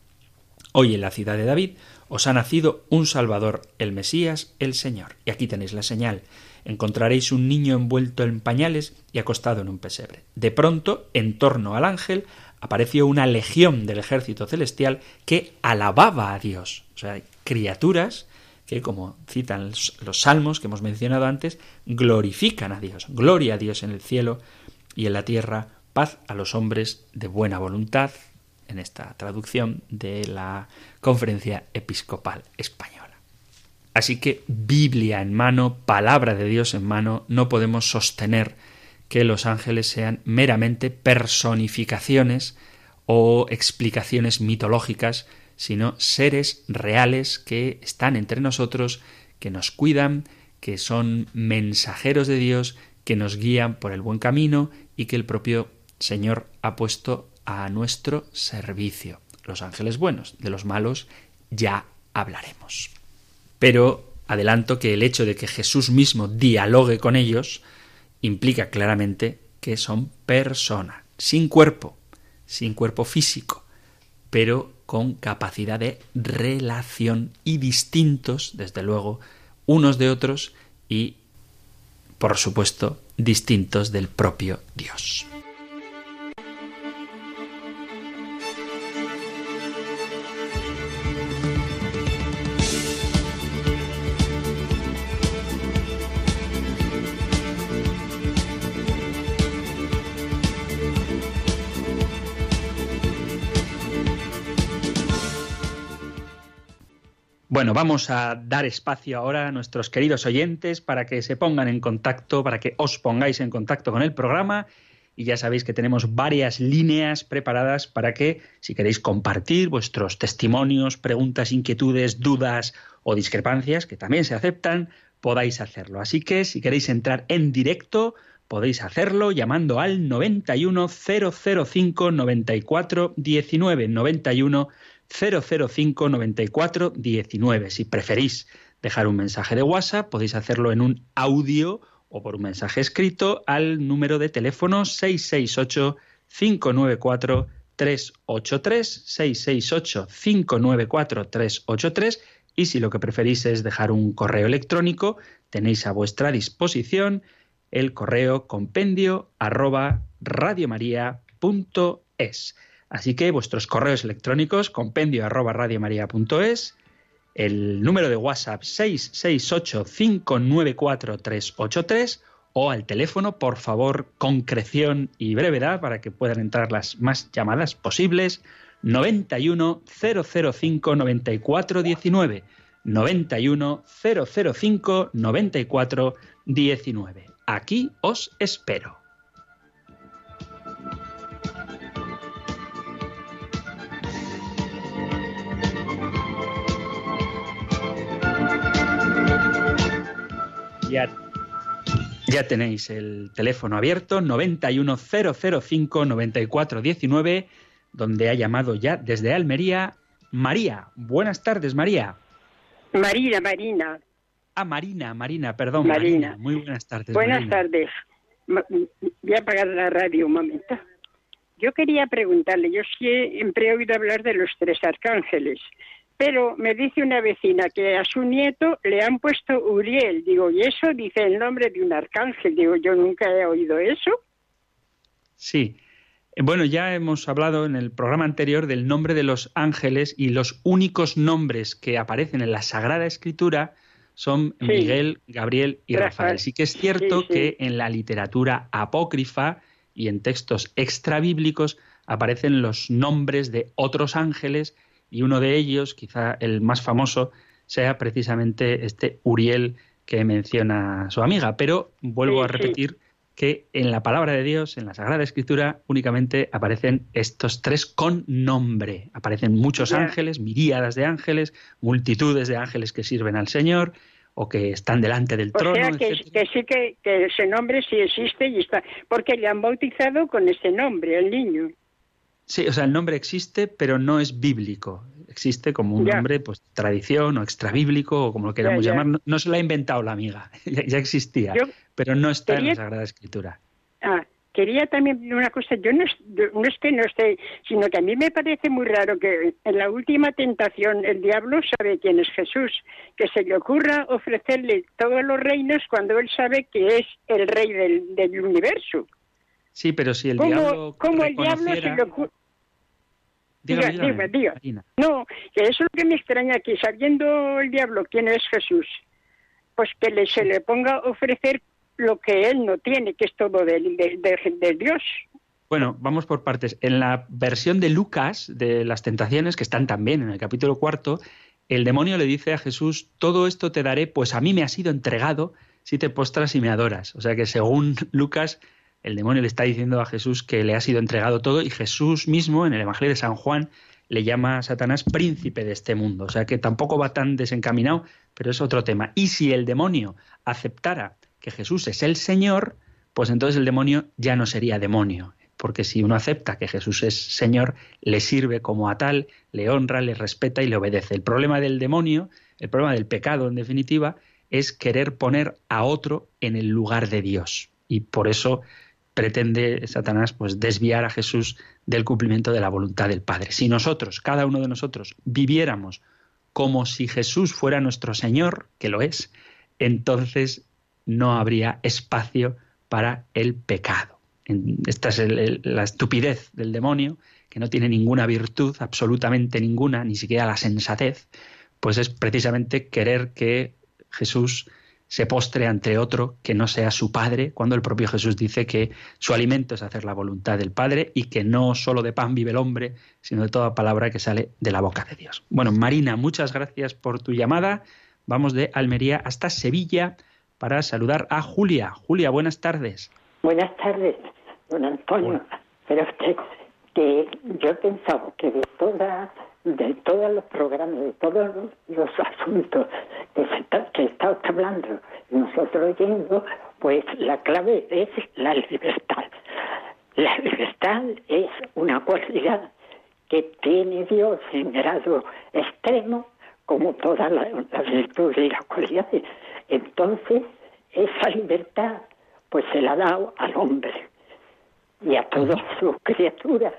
Hoy en la ciudad de David os ha nacido un Salvador, el Mesías, el Señor. Y aquí tenéis la señal. Encontraréis un niño envuelto en pañales y acostado en un pesebre. De pronto, en torno al ángel, apareció una legión del ejército celestial que alababa a Dios. O sea, criaturas que, como citan los salmos que hemos mencionado antes, glorifican a Dios. Gloria a Dios en el cielo y en la tierra, paz a los hombres de buena voluntad, en esta traducción de la Conferencia Episcopal Española. Así que Biblia en mano, palabra de Dios en mano, no podemos sostener que los ángeles sean meramente personificaciones o explicaciones mitológicas, sino seres reales que están entre nosotros, que nos cuidan, que son mensajeros de Dios, que nos guían por el buen camino y que el propio Señor ha puesto a nuestro servicio. Los ángeles buenos, de los malos ya hablaremos. Pero adelanto que el hecho de que Jesús mismo dialogue con ellos implica claramente que son personas, sin cuerpo, sin cuerpo físico, pero con capacidad de relación y distintos, desde luego, unos de otros y, por supuesto, distintos del propio Dios. Bueno, vamos a dar espacio ahora a nuestros queridos oyentes para que se pongan en contacto, para que os pongáis en contacto con el programa. Y ya sabéis que tenemos varias líneas preparadas para que, si queréis compartir vuestros testimonios, preguntas, inquietudes, dudas o discrepancias, que también se aceptan, podáis hacerlo. Así que, si queréis entrar en directo, podéis hacerlo llamando al 91 005 94 19 91 005 94 19. Si preferís dejar un mensaje de WhatsApp, podéis hacerlo en un audio o por un mensaje escrito al número de teléfono 668 594 383 668 594 383 y si lo que preferís es dejar un correo electrónico, tenéis a vuestra disposición el correo compendio arroba radiomaria.es. Así que vuestros correos electrónicos, compendio arroba radiomaria.es, el número de WhatsApp 668-594-383 o al teléfono, por favor, concreción y brevedad para que puedan entrar las más llamadas posibles, 91 005 94 19. 91 005 94 19. Aquí os espero. Ya, ya tenéis el teléfono abierto 910059419 donde ha llamado ya desde Almería María. Buenas tardes, María. Marina, Marina. Ah, Marina, Marina, perdón. Marina. Muy buenas tardes. Buenas tardes. Voy a apagar la radio un momento. Yo quería preguntarle, yo siempre he oído hablar de los tres arcángeles, pero me dice una vecina que a su nieto le han puesto Uriel. Digo, ¿y eso dice el nombre de un arcángel? Digo, yo nunca he oído eso. Sí. Bueno, ya hemos hablado en el programa anterior del nombre de los ángeles y los únicos nombres que aparecen en la Sagrada Escritura son Miguel, Gabriel y Rafael. Sí que es cierto que en la literatura apócrifa y en textos extrabíblicos aparecen los nombres de otros ángeles y uno de ellos, quizá el más famoso, sea precisamente este Uriel que menciona su amiga. Pero vuelvo a repetir que en la palabra de Dios, en la Sagrada Escritura, únicamente aparecen estos tres con nombre. Aparecen muchos ángeles, miríadas de ángeles, multitudes de ángeles que sirven al Señor o que están delante del trono. O sea, que, sí que, que, ese nombre sí existe y está, porque le han bautizado con ese nombre, el niño. Sí, o sea, el nombre existe, pero no es bíblico. Existe como un nombre, pues, tradición o extrabíblico, o como lo queramos llamar. No, se lo ha inventado la amiga, ya, existía, pero no está en la Sagrada Escritura. Ah, quería también una cosa, yo no, no es que no esté, sino que a mí me parece muy raro que en la última tentación el diablo sabe quién es Jesús, que se le ocurra ofrecerle todos los reinos cuando él sabe que es el rey del, del universo. Sí, pero si el diablo. ¿Cómo el diablo se le ocurre? Diga, diga, diga, No, que eso es lo que me extraña aquí, sabiendo el diablo quién es Jesús, pues que le, se le ponga a ofrecer lo que él no tiene, que es todo de, de, Dios. Bueno, vamos por partes. En la versión de Lucas de las tentaciones, que están también en el capítulo cuarto, el demonio le dice a Jesús, todo esto te daré, pues a mí me ha sido entregado si te postras y me adoras. O sea que según Lucas, el demonio le está diciendo a Jesús que le ha sido entregado todo y Jesús mismo en el Evangelio de San Juan le llama a Satanás príncipe de este mundo. O sea que tampoco va tan desencaminado, pero es otro tema. Y si el demonio aceptara que Jesús es el Señor, pues entonces el demonio ya no sería demonio. Porque si uno acepta que Jesús es Señor, le sirve como a tal, le honra, le respeta y le obedece. El problema del demonio, el problema del pecado en definitiva, es querer poner a otro en el lugar de Dios. Y por eso pretende Satanás pues desviar a Jesús del cumplimiento de la voluntad del Padre. Si nosotros, cada uno de nosotros, viviéramos como si Jesús fuera nuestro Señor, que lo es, entonces no habría espacio para el pecado. Esta es la estupidez del demonio, que no tiene ninguna virtud, absolutamente ninguna, ni siquiera la sensatez, pues es precisamente querer que Jesús se postre ante otro que no sea su Padre, cuando el propio Jesús dice que su alimento es hacer la voluntad del Padre y que no solo de pan vive el hombre, sino de toda palabra que sale de la boca de Dios. Bueno, Marina, muchas gracias por tu llamada. Vamos de Almería hasta Sevilla para saludar a Julia. Julia, buenas tardes. Buenas tardes, don Antonio. Pero usted, que yo he pensado que de todas de todos los programas, de todos los, asuntos que, se está, hablando, nosotros oyendo, pues la clave es la libertad. La libertad es una cualidad que tiene Dios en grado extremo, como todas las la virtudes y las cualidades. Entonces, esa libertad, pues se la ha dado al hombre y a todas sus criaturas.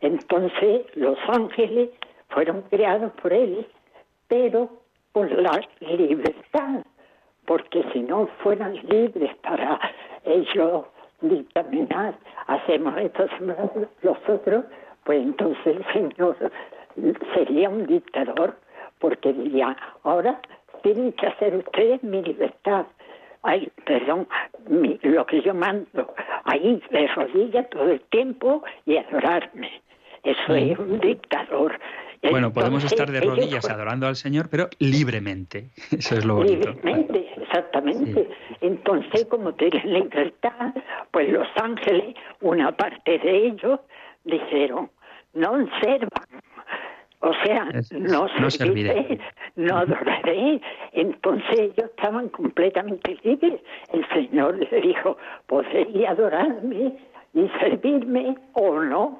Entonces, los ángeles fueron creados por él, pero por la libertad, porque si no fueran libres para ellos dictaminar, hacemos esto, hacemos los otros, pues entonces el Señor sería un dictador, porque diría, ahora tienen que hacer ustedes mi libertad. Ay, perdón, lo que yo mando, ahí de rodillas todo el tiempo y adorarme. Eso es un dictador. Bueno, podemos estar de rodillas adorando al Señor, pero libremente. Eso es lo bonito. Libremente, exactamente. Entonces, como tienen libertad, pues los ángeles, una parte de ellos, dijeron, no observan. O sea, no, no serviré, no adoraré. Entonces ellos estaban completamente libres. El Señor les dijo, podría adorarme y servirme o no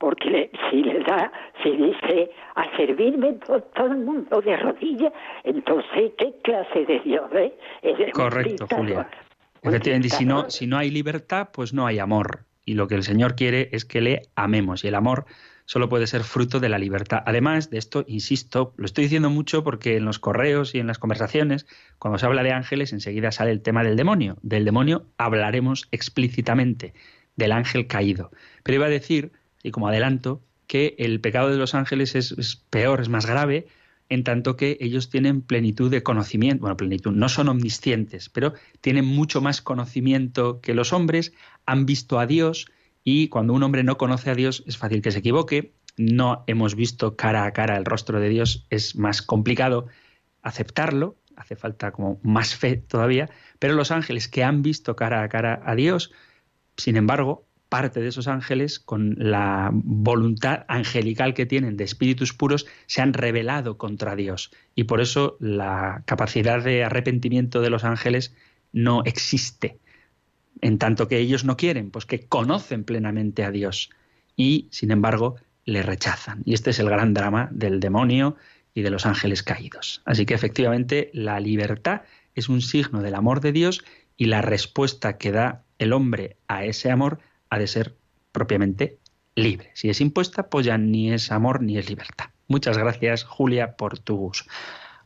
porque si le da, si dice a servirme todo, el mundo de rodillas, entonces ¿qué clase de Dios es? Correcto, Julia. Efectivamente, si no, si no hay libertad, pues no hay amor. Y lo que el Señor quiere es que le amemos. Y el amor solo puede ser fruto de la libertad. Además de esto, insisto, lo estoy diciendo mucho porque en los correos y en las conversaciones, cuando se habla de ángeles, enseguida sale el tema del demonio. Del demonio hablaremos explícitamente, del ángel caído. Pero iba a decir y como adelanto, que el pecado de los ángeles es, peor, es más grave, en tanto que ellos tienen plenitud de conocimiento, bueno, plenitud, no son omniscientes, pero tienen mucho más conocimiento que los hombres, han visto a Dios y cuando un hombre no conoce a Dios es fácil que se equivoque, no hemos visto cara a cara el rostro de Dios, es más complicado aceptarlo, hace falta como más fe todavía, pero los ángeles que han visto cara a cara a Dios, sin embargo, parte de esos ángeles, con la voluntad angelical que tienen de espíritus puros, se han rebelado contra Dios. Y por eso la capacidad de arrepentimiento de los ángeles no existe. En tanto que ellos no quieren, pues que conocen plenamente a Dios y, sin embargo, le rechazan. Y este es el gran drama del demonio y de los ángeles caídos. Así que efectivamente la libertad es un signo del amor de Dios y la respuesta que da el hombre a ese amor ha de ser propiamente libre. Si es impuesta, pues ya ni es amor ni es libertad. Muchas gracias, Julia, por tus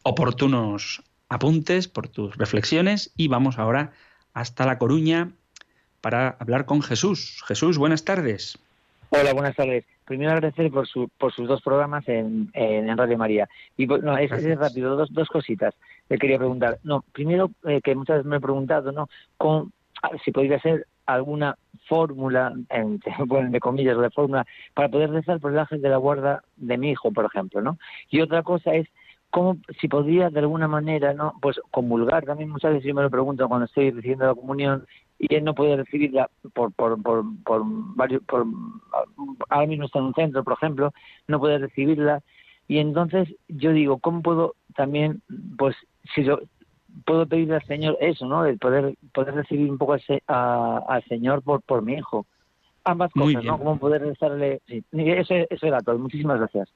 oportunos apuntes, por tus reflexiones y vamos ahora hasta La Coruña para hablar con Jesús. Jesús, buenas tardes. Hola, buenas tardes. Primero agradecer por, su, por sus dos programas en, en, Radio María. Y pues, no, es, rápido, dos, dos cositas. Le quería preguntar. No, primero eh, que muchas veces me he preguntado, ¿no? Con, si podría ser alguna fórmula, de comillas, de fórmula, para poder rezar por el ángel de la guarda de mi hijo, por ejemplo, ¿no? Y otra cosa es cómo, si podría de alguna manera, ¿no? Pues comulgar, también muchas veces yo me lo pregunto cuando estoy recibiendo la comunión y él no puede recibirla por, por, por, por varios, por, ahora mismo está en un centro, por ejemplo, no puede recibirla y entonces yo digo, ¿cómo puedo también, pues, si yo, puedo pedirle al Señor eso, ¿no? De poder, poder recibir un poco ese, al Señor por, por mi hijo. Ambas cosas, ¿no? Como poder rezarle. Sí. Eso, eso era todo. Muchísimas gracias.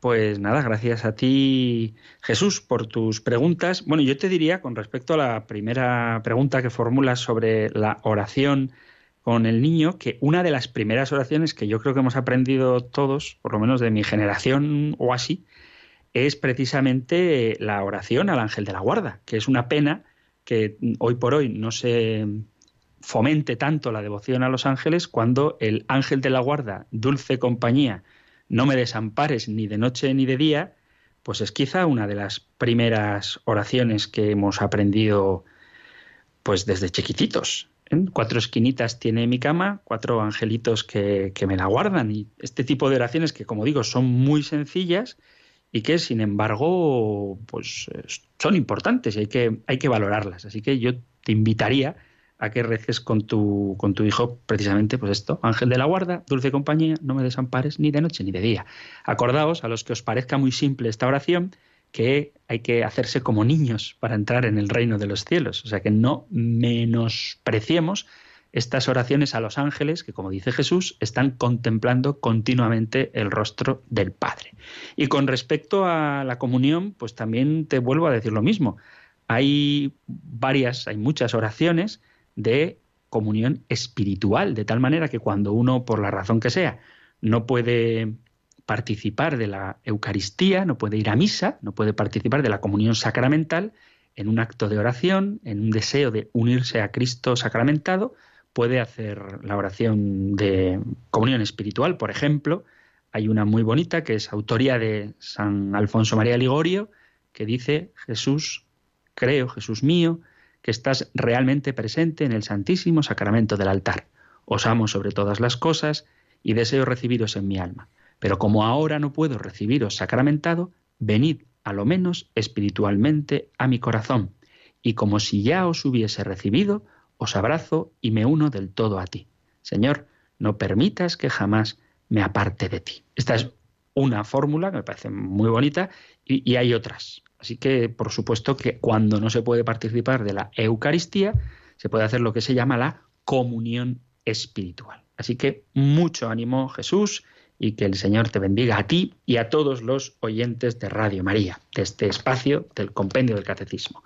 Pues nada, gracias a ti, Jesús, por tus preguntas. Bueno, yo te diría, con respecto a la primera pregunta que formulas sobre la oración con el niño, que una de las primeras oraciones que yo creo que hemos aprendido todos, por lo menos de mi generación o así, es precisamente la oración al ángel de la guarda, que es una pena que hoy por hoy no se fomente tanto la devoción a los ángeles cuando el ángel de la guarda, dulce compañía, no me desampares ni de noche ni de día, pues es quizá una de las primeras oraciones que hemos aprendido pues desde chiquititos. ¿eh? Cuatro esquinitas tiene mi cama, cuatro angelitos que, que me la guardan. Y este tipo de oraciones que, como digo, son muy sencillas y que, sin embargo, pues son importantes y hay que, hay que valorarlas. Así que yo te invitaría a que reces con tu, con tu hijo precisamente pues esto, ángel de la guarda, dulce compañía, no me desampares ni de noche ni de día. Acordaos, a los que os parezca muy simple esta oración, que hay que hacerse como niños para entrar en el reino de los cielos. O sea que no menospreciemos estas oraciones a los ángeles que, como dice Jesús, están contemplando continuamente el rostro del Padre. Y con respecto a la comunión, pues también te vuelvo a decir lo mismo. Hay varias, hay muchas oraciones de comunión espiritual, de tal manera que cuando uno, por la razón que sea, no puede participar de la Eucaristía, no puede ir a misa, no puede participar de la comunión sacramental, en un acto de oración, en un deseo de unirse a Cristo sacramentado, puede hacer la oración de comunión espiritual, por ejemplo. Hay una muy bonita que es autoría de San Alfonso María Ligorio, que dice, Jesús, creo, Jesús mío, que estás realmente presente en el Santísimo Sacramento del altar. Os amo sobre todas las cosas y deseo recibiros en mi alma. Pero como ahora no puedo recibiros sacramentado, venid a lo menos espiritualmente a mi corazón, y como si ya os hubiese recibido, os abrazo y me uno del todo a ti. Señor, no permitas que jamás me aparte de ti. Esta es una fórmula que me parece muy bonita y, y hay otras. Así que, por supuesto, que cuando no se puede participar de la Eucaristía, se puede hacer lo que se llama la comunión espiritual. Así que mucho ánimo, Jesús, y que el Señor te bendiga a ti y a todos los oyentes de Radio María, de este espacio del compendio del catecismo.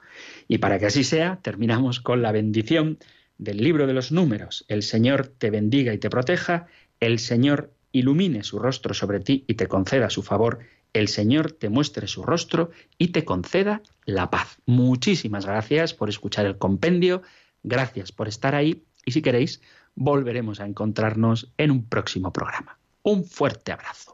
Y para que así sea, terminamos con la bendición del libro de los números. El Señor te bendiga y te proteja, el Señor ilumine su rostro sobre ti y te conceda su favor el Señor te muestre su rostro y te conceda la paz. Muchísimas gracias por escuchar el compendio, gracias por estar ahí y si queréis, volveremos a encontrarnos en un próximo programa. Un fuerte abrazo.